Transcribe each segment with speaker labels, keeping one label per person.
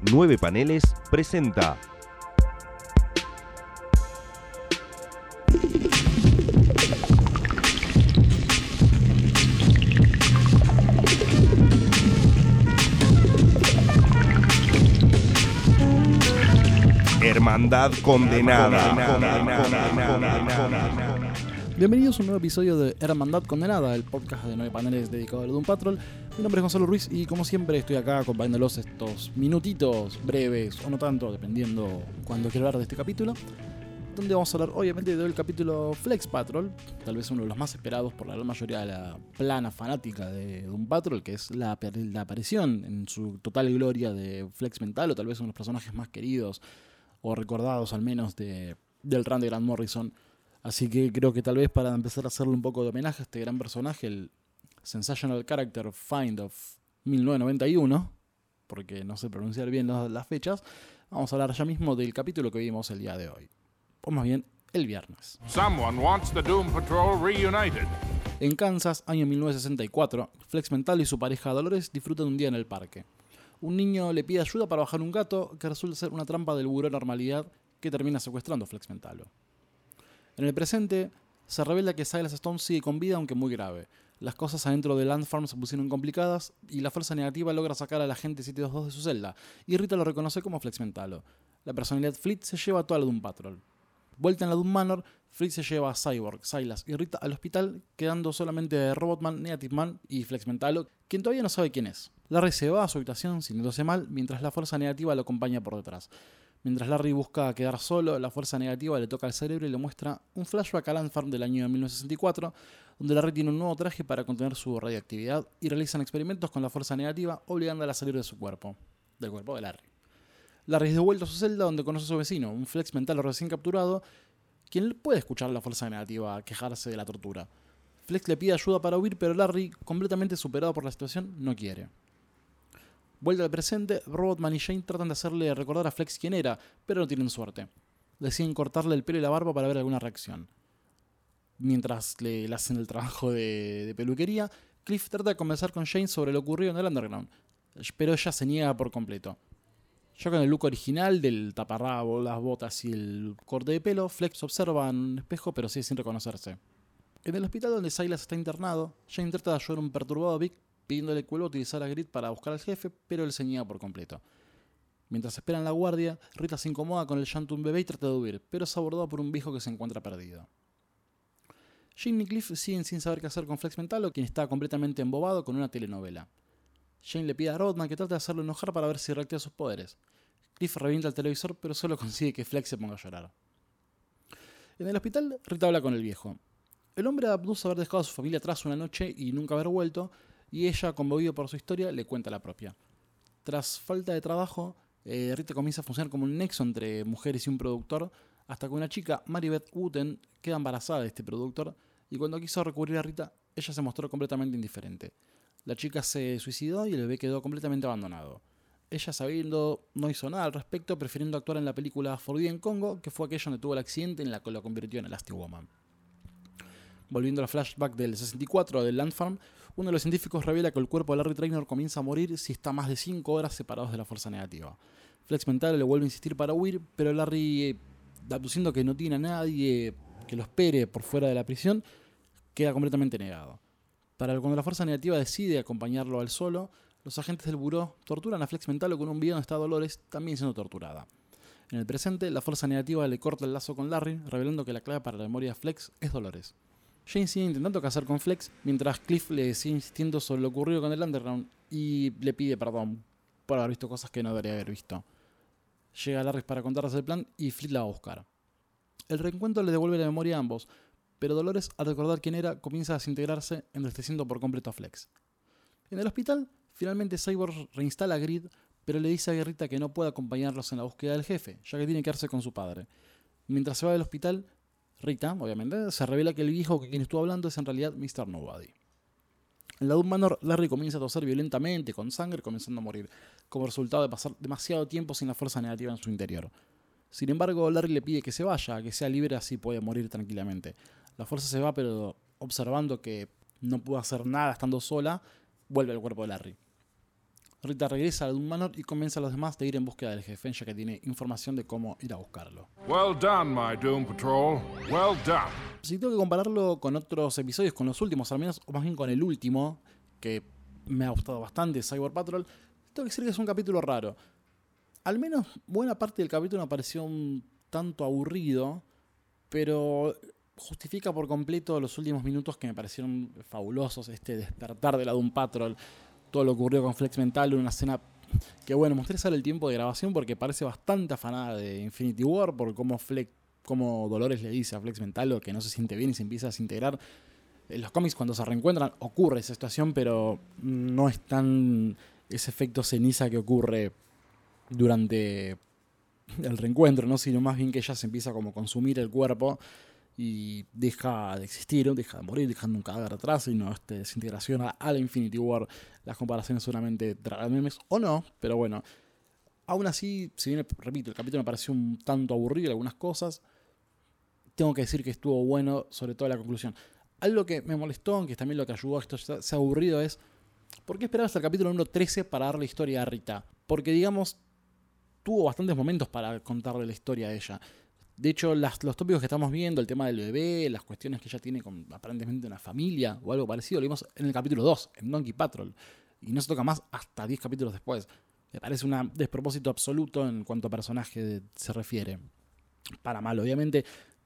Speaker 1: Nueve Paneles presenta. Hermandad condenada.
Speaker 2: Bienvenidos a un nuevo episodio de Hermandad Condenada, el podcast de nueve paneles dedicado al Doom Patrol. Mi nombre es Gonzalo Ruiz y como siempre estoy acá acompañándolos estos minutitos breves o no tanto, dependiendo cuando quiero hablar de este capítulo. Donde vamos a hablar obviamente del capítulo Flex Patrol, tal vez uno de los más esperados por la gran mayoría de la plana fanática de Doom Patrol, que es la, la aparición en su total gloria de Flex Mental, o tal vez uno de los personajes más queridos o recordados al menos de, del run de Grant Morrison. Así que creo que tal vez para empezar a hacerle un poco de homenaje a este gran personaje, el Sensational Character Find of 1991, porque no sé pronunciar bien las, las fechas, vamos a hablar ya mismo del capítulo que vimos el día de hoy. O más bien, el viernes.
Speaker 3: Someone wants the Doom Patrol reunited.
Speaker 2: En Kansas, año 1964, Flex Mental y su pareja Dolores disfrutan un día en el parque. Un niño le pide ayuda para bajar un gato que resulta ser una trampa del buró de normalidad que termina secuestrando a Flex Mentalo. En el presente, se revela que Silas Stone sigue con vida aunque muy grave. Las cosas adentro de Land Farm se pusieron complicadas y la fuerza negativa logra sacar al agente 722 de su celda, y Rita lo reconoce como Flex Mentalo. La personalidad Fleet se lleva a toda la Doom Patrol. Vuelta en la Doom Manor, Fleet se lleva a Cyborg, Silas y Rita al hospital, quedando solamente Robotman, Negative Man y Flex Mentalo, quien todavía no sabe quién es. Larry se va a su habitación sintiéndose mal, mientras la fuerza negativa lo acompaña por detrás. Mientras Larry busca quedar solo, la fuerza negativa le toca el cerebro y le muestra un flashback a Land Farm del año 1964, donde Larry tiene un nuevo traje para contener su radioactividad y realizan experimentos con la fuerza negativa, obligándola a salir de su cuerpo, del cuerpo de Larry. Larry es devuelto a su celda donde conoce a su vecino, un flex mental recién capturado, quien puede escuchar la fuerza negativa quejarse de la tortura. Flex le pide ayuda para huir, pero Larry, completamente superado por la situación, no quiere. Vuelta al presente, Robotman y Jane tratan de hacerle recordar a Flex quién era, pero no tienen suerte. Deciden cortarle el pelo y la barba para ver alguna reacción. Mientras le, hacen el trabajo de, de, peluquería, Cliff trata de conversar con Jane sobre lo ocurrido en el Underground, pero ella se niega por completo. Ya con el look original del taparrabo, las botas y el corte de pelo, Flex observa en un espejo pero sigue sin reconocerse. En el hospital donde Silas está internado, Jane trata de ayudar a un perturbado Vic pidiéndole que vuelva a utilizar a Grid para buscar al jefe, pero él se niega por completo. Mientras esperan la guardia, Rita se incomoda con el llanto de un bebé y trata de huir, pero es abordado por un viejo que se encuentra perdido. Jane y Cliff siguen sin saber qué hacer con Flex Mentalo, quien está completamente embobado con una telenovela. Jane le pide a Rodman que trate de hacerlo enojar para ver si reactiva sus poderes. Cliff revienta el televisor, pero solo consigue que Flex se ponga a llorar. En el hospital, Rita habla con el viejo. El hombre aduce haber dejado a su familia atrás una noche y nunca haber vuelto, y ella, conmovido por su historia, le cuenta la propia. Tras falta de trabajo, eh, Rita comienza a funcionar como un nexo entre mujeres y un productor, hasta que una chica, Maribeth Wooten, queda embarazada de este productor, y cuando quiso recurrir a Rita, ella se mostró completamente indiferente. La chica se suicidó y el bebé quedó completamente abandonado. Ella, sabiendo, no hizo nada al respecto, prefiriendo actuar en la película Forbidden Congo, que fue aquella donde tuvo el accidente en la que lo convirtió en Elastic Woman. Volviendo al flashback del 64 del Land Farm, uno de los científicos revela que el cuerpo de Larry Trainor comienza a morir si está más de 5 horas separados de la fuerza negativa. Flex Mental le vuelve a insistir para huir, pero Larry, eh, aduciendo que no tiene a nadie que lo espere por fuera de la prisión, queda completamente negado. Para cuando la fuerza negativa decide acompañarlo al solo, los agentes del buró torturan a Flex Mental con un video donde está Dolores también siendo torturada. En el presente, la fuerza negativa le corta el lazo con Larry, revelando que la clave para la memoria de Flex es Dolores. Jane sigue intentando casar con Flex, mientras Cliff le sigue insistiendo sobre lo ocurrido con el Underground y le pide perdón por haber visto cosas que no debería haber visto. Llega Larry para contarles el plan y Fleet la va a buscar. El reencuentro le devuelve la memoria a ambos, pero Dolores, al recordar quién era, comienza a desintegrarse, entristeciendo por completo a Flex. En el hospital, finalmente Cyborg reinstala a Grid, pero le dice a Guerrita que no puede acompañarlos en la búsqueda del jefe, ya que tiene que quedarse con su padre. Mientras se va del hospital, Rita, obviamente, se revela que el viejo que quien estuvo hablando es en realidad Mr. Nobody. En la Doom Larry comienza a toser violentamente, con sangre, comenzando a morir, como resultado de pasar demasiado tiempo sin la fuerza negativa en su interior. Sin embargo, Larry le pide que se vaya, que sea libre así puede morir tranquilamente. La fuerza se va, pero observando que no pudo hacer nada estando sola, vuelve al cuerpo de Larry. Rita regresa a Doom Manor y convence a los demás de ir en búsqueda del jefe, ya que tiene información de cómo ir a buscarlo.
Speaker 3: Well done, my Doom Patrol. Well done.
Speaker 2: Si tengo que compararlo con otros episodios, con los últimos al menos, o más bien con el último, que me ha gustado bastante, Cyber Patrol, tengo que decir que es un capítulo raro. Al menos buena parte del capítulo me pareció un tanto aburrido, pero justifica por completo los últimos minutos que me parecieron fabulosos, este despertar de la Doom Patrol, todo lo que ocurrió con Flex Mental, una escena que bueno, mostré sale el tiempo de grabación porque parece bastante afanada de Infinity War, por cómo Flex, cómo Dolores le dice a Flex Mental que no se siente bien y se empieza a desintegrar. En los cómics cuando se reencuentran ocurre esa situación, pero no es tan ese efecto ceniza que ocurre durante el reencuentro, ¿no? sino más bien que ella se empieza como a consumir el cuerpo y deja de existir, deja de morir, dejando un cadáver atrás y no este, desintegración a, la Infinity War. Las comparaciones seguramente traerán memes o no, pero bueno. Aún así, si bien, repito, el capítulo me pareció un tanto aburrido en algunas cosas, tengo que decir que estuvo bueno, sobre todo la conclusión. Algo que me molestó, aunque también lo que ayudó a esto sea aburrido, es ¿por qué esperar hasta el capítulo número 13 para darle historia a Rita? Porque, digamos, tuvo bastantes momentos para contarle la historia a ella. De hecho, los tópicos que estamos viendo, el tema del bebé, las cuestiones que ella tiene con aparentemente una familia o algo parecido, lo vimos en el capítulo 2, en Donkey Patrol. Y no se toca más hasta 10 capítulos después. Me parece un despropósito absoluto en cuanto a personaje se refiere. Para mal, obviamente.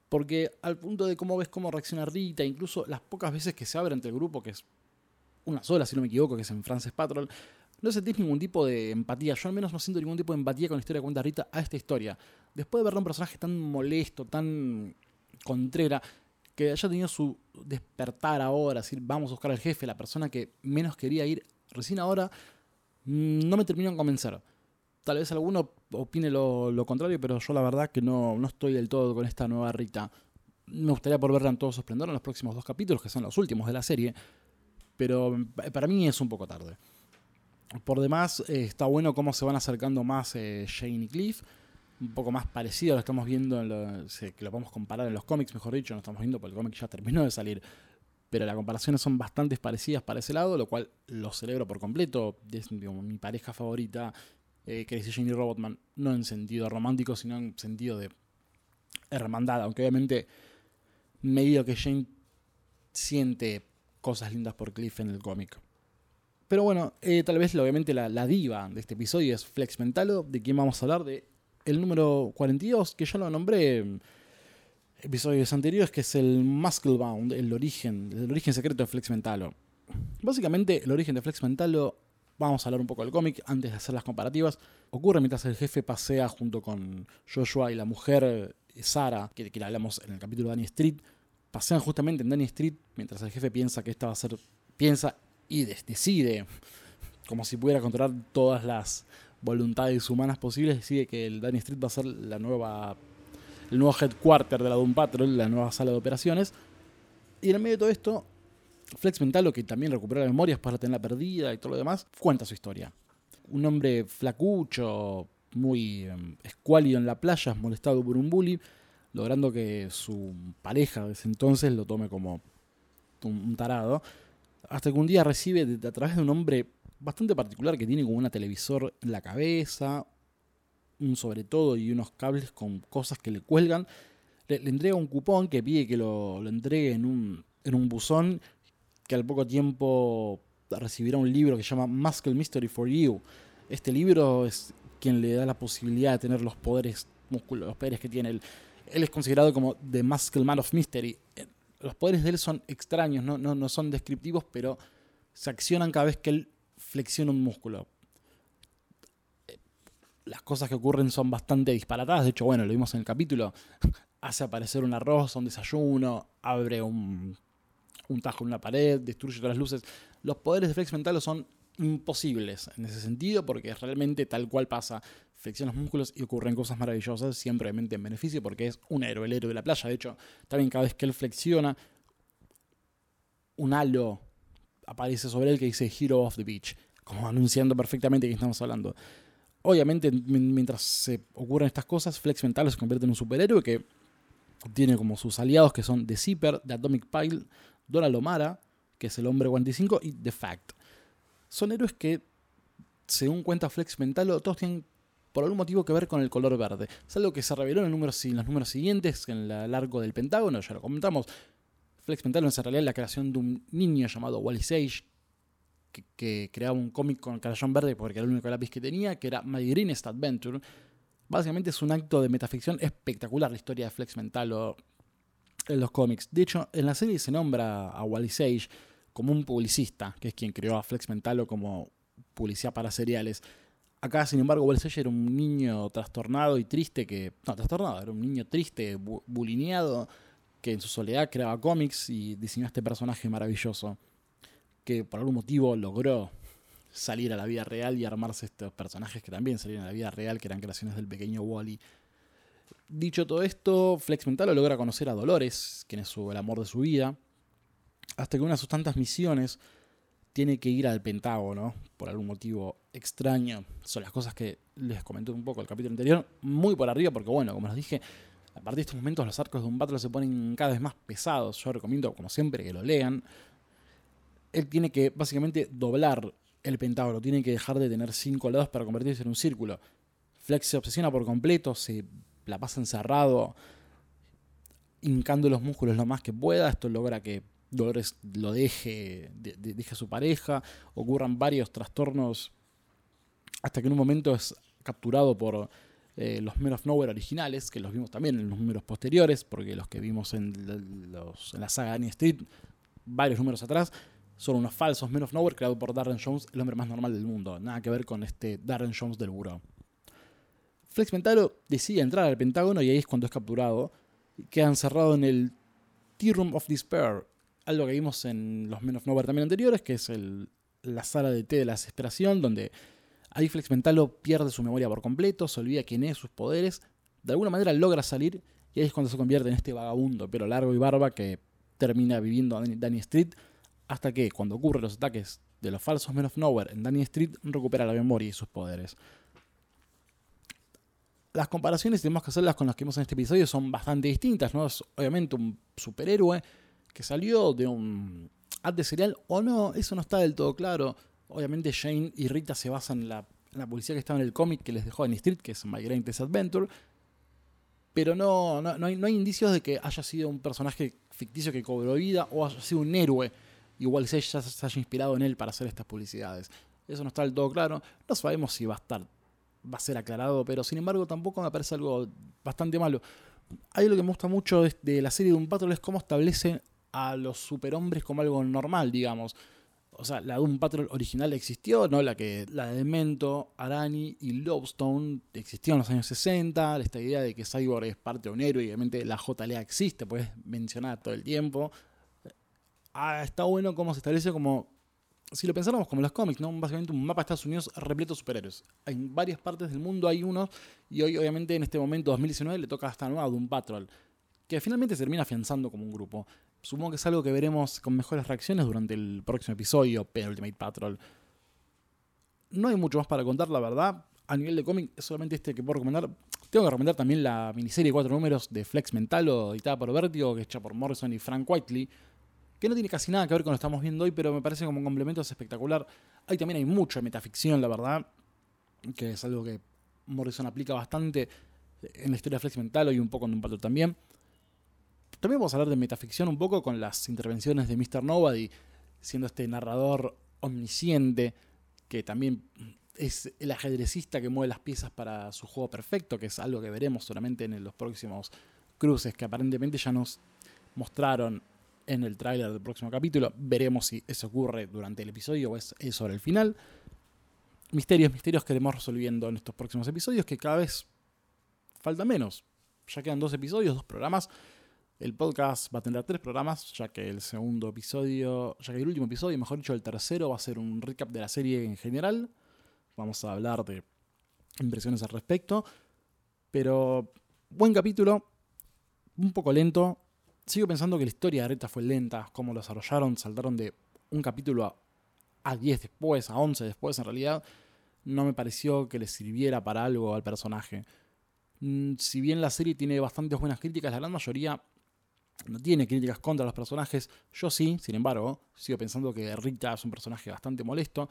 Speaker 2: Porque al punto de cómo ves cómo reacciona Rita, incluso las pocas veces que se abre entre el grupo, que es una sola, si no me equivoco, que es en Frances Patrol, no sentís ningún tipo de empatía. Yo al menos no siento ningún tipo de empatía con la historia que cuenta Rita a esta historia. Después de ver a un personaje tan molesto, tan contrera, que haya tenido su despertar ahora, decir, vamos a buscar al jefe, la persona que menos quería ir recién ahora, mm, no me terminó de convencer. Tal vez alguno opine lo, lo, contrario, pero yo la verdad que no, no estoy del todo con esta nueva Rita. Me gustaría por verla en todo su esplendor en los próximos dos capítulos, que son los últimos de la serie, pero para mí es un poco tarde. Por demás, eh, está bueno cómo se van acercando más eh, Shane y Cliff. Un poco más parecido lo estamos viendo, en lo, que lo podemos comparar en los cómics, mejor dicho, no estamos viendo porque el cómic ya terminó de salir. Pero las comparaciones son bastante parecidas para ese lado, lo cual lo celebro por completo. Es mi pareja favorita, eh, Crazy Jane y Robotman, no en sentido romántico, sino en sentido de hermandad. Aunque obviamente, medio que Jane siente cosas lindas por Cliff en el cómic. Pero bueno, eh, tal vez obviamente la, diva de este episodio es Flex Mentalo, de quien vamos a hablar de el número 42, que ya lo nombré en episodios anteriores, que es el Musclebound, el origen, el origen secreto de Flex Mentalo. Básicamente, el origen de Flex Mentalo, vamos a hablar un poco del cómic antes de hacer las comparativas, ocurre mientras el jefe pasea junto con Joshua y la mujer Sara, que, que la hablamos en el capítulo de Danny Street, pasean justamente en Danny Street mientras el jefe piensa que esta va a ser, piensa y decide, como si pudiera controlar todas las voluntades humanas posibles, decide que el Danny Street va a ser la nueva, el nuevo headquarter de la Doom Patrol, la nueva sala de operaciones. Y en el medio de todo esto, Flex Mentalo, que también recupera la memoria para tenerla perdida y todo lo demás, cuenta su historia. Un hombre flacucho, muy um, escuálido en la playa, molestado por un bully, logrando que su pareja de ese entonces lo tome como un tarado hasta que un día recibe a través de un hombre bastante particular que tiene como una televisor en la cabeza, un sobre todo y unos cables con cosas que le cuelgan, le, le entrega un cupón que pide que lo, lo entregue en un, en un buzón que al poco tiempo recibirá un libro que se llama Muscle Mystery for You. Este libro es quien le da la posibilidad de tener los poderes músculos, los poderes que tiene él. Él es considerado como The Muscle Man of Mystery los poderes de él son extraños, no, no, no son descriptivos, pero se accionan cada vez que él flexiona un músculo. Las cosas que ocurren son bastante disparatadas. De hecho, bueno, lo vimos en el capítulo. Hace aparecer un arroz, un desayuno, abre un, un tajo en una pared, destruye todas las luces. Los poderes de Flex Mental son imposibles en ese sentido porque realmente tal cual pasa flexiona los músculos y ocurren cosas maravillosas, siempre obviamente en beneficio, porque es un héroe, el héroe de la playa. De hecho, también cada vez que él flexiona, un halo aparece sobre él que dice Hero of the Beach, como anunciando perfectamente qué estamos hablando. Obviamente, mientras se ocurren estas cosas, Flex Mental se convierte en un superhéroe que tiene como sus aliados que son The Zipper, The Atomic Pile, Donald O'Mara, que es el hombre 45, y The Fact. Son héroes que según cuenta Flex Mentalo, todos tienen por algún motivo que ver con el color verde. Es algo que se reveló en, el en los números siguientes, en el arco del Pentágono, ya lo comentamos. Flex Mentalo es en realidad la creación de un niño llamado Wally Sage, que, creaba un cómic con crayón verde porque era el único lápiz que tenía, que era My Greenest Adventure. Básicamente es un acto de metaficción espectacular la historia de Flex Mentalo en los cómics. De hecho, en la serie se nombra a Wally Sage como un publicista, que es quien creó a Flex Mentalo como publicidad para seriales. Acá, sin embargo, Sage era un niño trastornado y triste que... No, trastornado, era un niño triste, bu bulineado, que en su soledad creaba cómics y diseñó este personaje maravilloso, que por algún motivo logró salir a la vida real y armarse estos personajes que también salieron a la vida real, que eran creaciones del pequeño Wally. Dicho todo esto, Flex Mentalo logra conocer a Dolores, quien es su, el amor de su vida, hasta que una de sus tantas misiones tiene que ir al Pentágono, por algún motivo extraño. Son las cosas que les comenté un poco el capítulo anterior, muy por arriba, porque bueno, como les dije, a partir de estos momentos los arcos de un Battle se ponen cada vez más pesados. Yo recomiendo, como siempre, que lo lean. Él tiene que básicamente doblar el pentágono, tiene que dejar de tener cinco lados para convertirse en un círculo. Flex se obsesiona por completo, se la pasa encerrado, hincando los músculos lo más que pueda. Esto logra que Dolores lo deje, de, de, deje a su pareja. Ocurran varios trastornos hasta que en un momento es capturado por eh, los Men of Nowhere originales, que los vimos también en los números posteriores, porque los que vimos en, la saga Annie Street, varios números atrás, son unos falsos Men of Nowhere creados por Darren Jones, el hombre más normal del mundo. Nada que ver con este Darren Jones del buró. Flex Mentalo decide entrar al Pentágono y ahí es cuando es capturado. Queda encerrado en el Tea Room of Despair, algo que vimos en los Men of Nowhere también anteriores, que es el, la sala de té de la desesperación, donde ahí Flex Mentalo pierde su memoria por completo, se olvida quién es, sus poderes, de alguna manera logra salir y ahí es cuando se convierte en este vagabundo, pero largo y barba que termina viviendo en Danny Street, hasta que cuando ocurren los ataques de los falsos Men of Nowhere en Danny Street recupera la memoria y sus poderes. Las comparaciones tenemos que hacerlas con las que vimos en este episodio son bastante distintas, ¿no? Es obviamente un superhéroe que salió de un ad de serial o no, eso no está del todo claro. Obviamente Jane y Rita se basan en la, publicidad que estaba en el cómic que les dejó en Street, que es My Greatest Adventure. Pero no, no, no, hay, no hay indicios de que haya sido un personaje ficticio que cobró vida o haya sido un héroe. Igual se haya, se haya inspirado en él para hacer estas publicidades. Eso no está del todo claro. No sabemos si va a estar, va a ser aclarado, pero sin embargo tampoco me parece algo bastante malo. Hay lo que me gusta mucho de, de la serie de un Patrol es cómo establece a los superhombres como algo normal, digamos. O sea, la Doom Patrol original existió, ¿no? La que la de Mento, Arani y Lobstone existió en los años 60. Esta idea de que Cyborg es parte de un héroe y obviamente la JLA existe, puedes mencionar todo el tiempo. Ah, está bueno cómo se establece como. Si lo pensáramos como los cómics, ¿no? Básicamente un mapa de Estados Unidos repleto de superhéroes. En varias partes del mundo hay uno, y hoy, obviamente, en este momento, 2019, le toca a esta nueva Doom Patrol, que finalmente se termina afianzando como un grupo. Supongo que es algo que veremos con mejores reacciones durante el próximo episodio, Penultimate Patrol. No hay mucho más para contar, la verdad. A nivel de cómic, es solamente este que puedo recomendar. Tengo que recomendar también la miniserie de cuatro números de Flex Mentalo, editada por Vertigo, que es hecha por Morrison y Frank Whiteley, que no tiene casi nada que ver con lo que estamos viendo hoy, pero me parece como un complemento es espectacular. Ahí también hay mucha metaficción, la verdad, que es algo que Morrison aplica bastante en la historia de Flex Mentalo y un poco en un patrón también. También vamos a hablar de metaficción un poco con las intervenciones de Mr. Nobody, siendo este narrador omnisciente, que también es el ajedrecista que mueve las piezas para su juego perfecto, que es algo que veremos solamente en los próximos cruces, que aparentemente ya nos mostraron en el tráiler del próximo capítulo. Veremos si eso ocurre durante el episodio o es sobre el final. Misterios, misterios que iremos resolviendo en estos próximos episodios, que cada vez falta menos. Ya quedan dos episodios, dos programas. El podcast va a tener tres programas, ya que el segundo episodio, ya que el último episodio, mejor dicho, el tercero, va a ser un recap de la serie en general. Vamos a hablar de impresiones al respecto. Pero buen capítulo, un poco lento. Sigo pensando que la historia de Rita fue lenta, cómo lo desarrollaron, saltaron de un capítulo a, a 10 después, a 11 después en realidad. No me pareció que le sirviera para algo al personaje. Mm, Si bien la serie tiene bastantes buenas críticas, la gran mayoría no tiene críticas contra los personajes. Yo sí, sin embargo, sigo pensando que Rita es un personaje bastante molesto.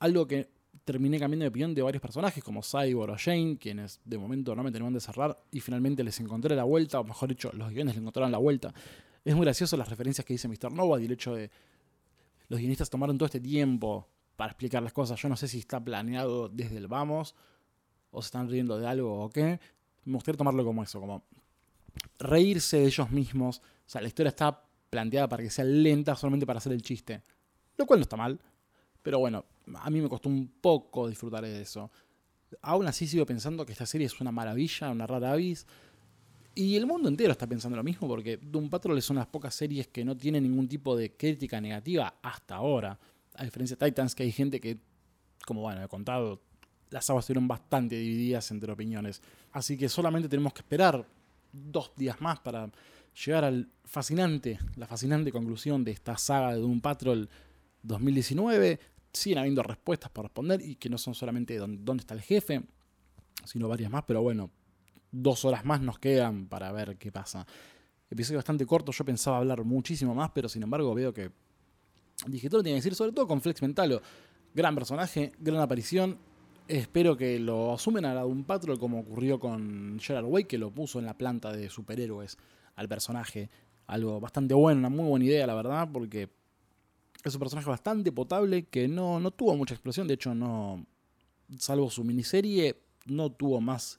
Speaker 2: Algo que terminé cambiando de opinión de varios personajes, como Cyborg o Jane, quienes de momento no me tenían de cerrar y finalmente les encontré la vuelta, o mejor dicho, los guiones le encontraron la vuelta. Es muy gracioso las referencias que dice Mr. Nova y el hecho de los guionistas tomaron todo este tiempo para explicar las cosas. Yo no sé si está planeado desde el vamos o se están riendo de algo o qué. Me gustaría tomarlo como eso, como reírse de ellos mismos. O sea, la historia está planteada para que sea lenta solamente para hacer el chiste. Lo cual no está mal. Pero bueno, a mí me costó un poco disfrutar de eso. Aún así sigo pensando que esta serie es una maravilla, una rara avis. Y el mundo entero está pensando lo mismo, porque Doom Patrol es una de las pocas series que no tiene ningún tipo de crítica negativa hasta ahora. A diferencia de Titans, que hay gente que, como bueno, he contado, las aguas estuvieron bastante divididas entre opiniones. Así que solamente tenemos que esperar dos días más para llegar al fascinante, la fascinante conclusión de esta saga de Doom Patrol 2019. Siguen habiendo respuestas por responder y que no son solamente dónde está el jefe, sino varias más, pero bueno, dos horas más nos quedan para ver qué pasa. Episodio bastante corto, yo pensaba hablar muchísimo más, pero sin embargo veo que dije lo tiene que decir, sobre todo con Flex Mentalo. Gran personaje, gran aparición. Espero que lo asumen a la Doom Patrol como ocurrió con Gerard Way, que lo puso en la planta de superhéroes al personaje. Algo bastante bueno, una muy buena idea, la verdad, porque es un personaje bastante potable que no, no tuvo mucha explosión. De hecho, no. Salvo su miniserie, no tuvo más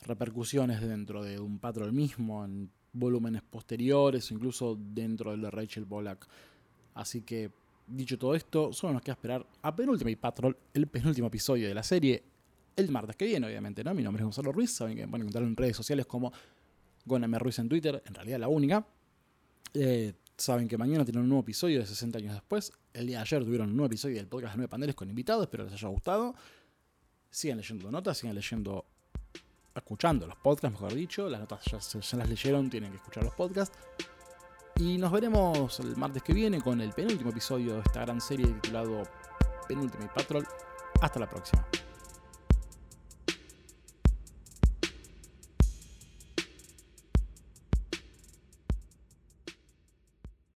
Speaker 2: repercusiones dentro de un Patrol mismo, en volúmenes posteriores, incluso dentro de Rachel Pollack. Así que, dicho todo esto, solo nos queda esperar a Penúltima Patrol, el penúltimo episodio de la serie, el martes que viene, obviamente, ¿no? Mi nombre es Gonzalo Ruiz, saben que me pueden encontrar en redes sociales como Goname Ruiz en Twitter, en realidad la única. Eh, saben que mañana tienen un nuevo episodio de 60 años después. El día de ayer tuvieron un nuevo episodio del podcast de 9 paneles con invitados, espero les haya gustado. Sigan leyendo notas, sigan leyendo escuchando los podcasts, mejor dicho. Las notas ya, se, las leyeron, tienen que escuchar los podcasts. Y nos veremos el martes que viene con el penúltimo episodio de esta gran serie titulado Penúltimo Patrol. Hasta la próxima.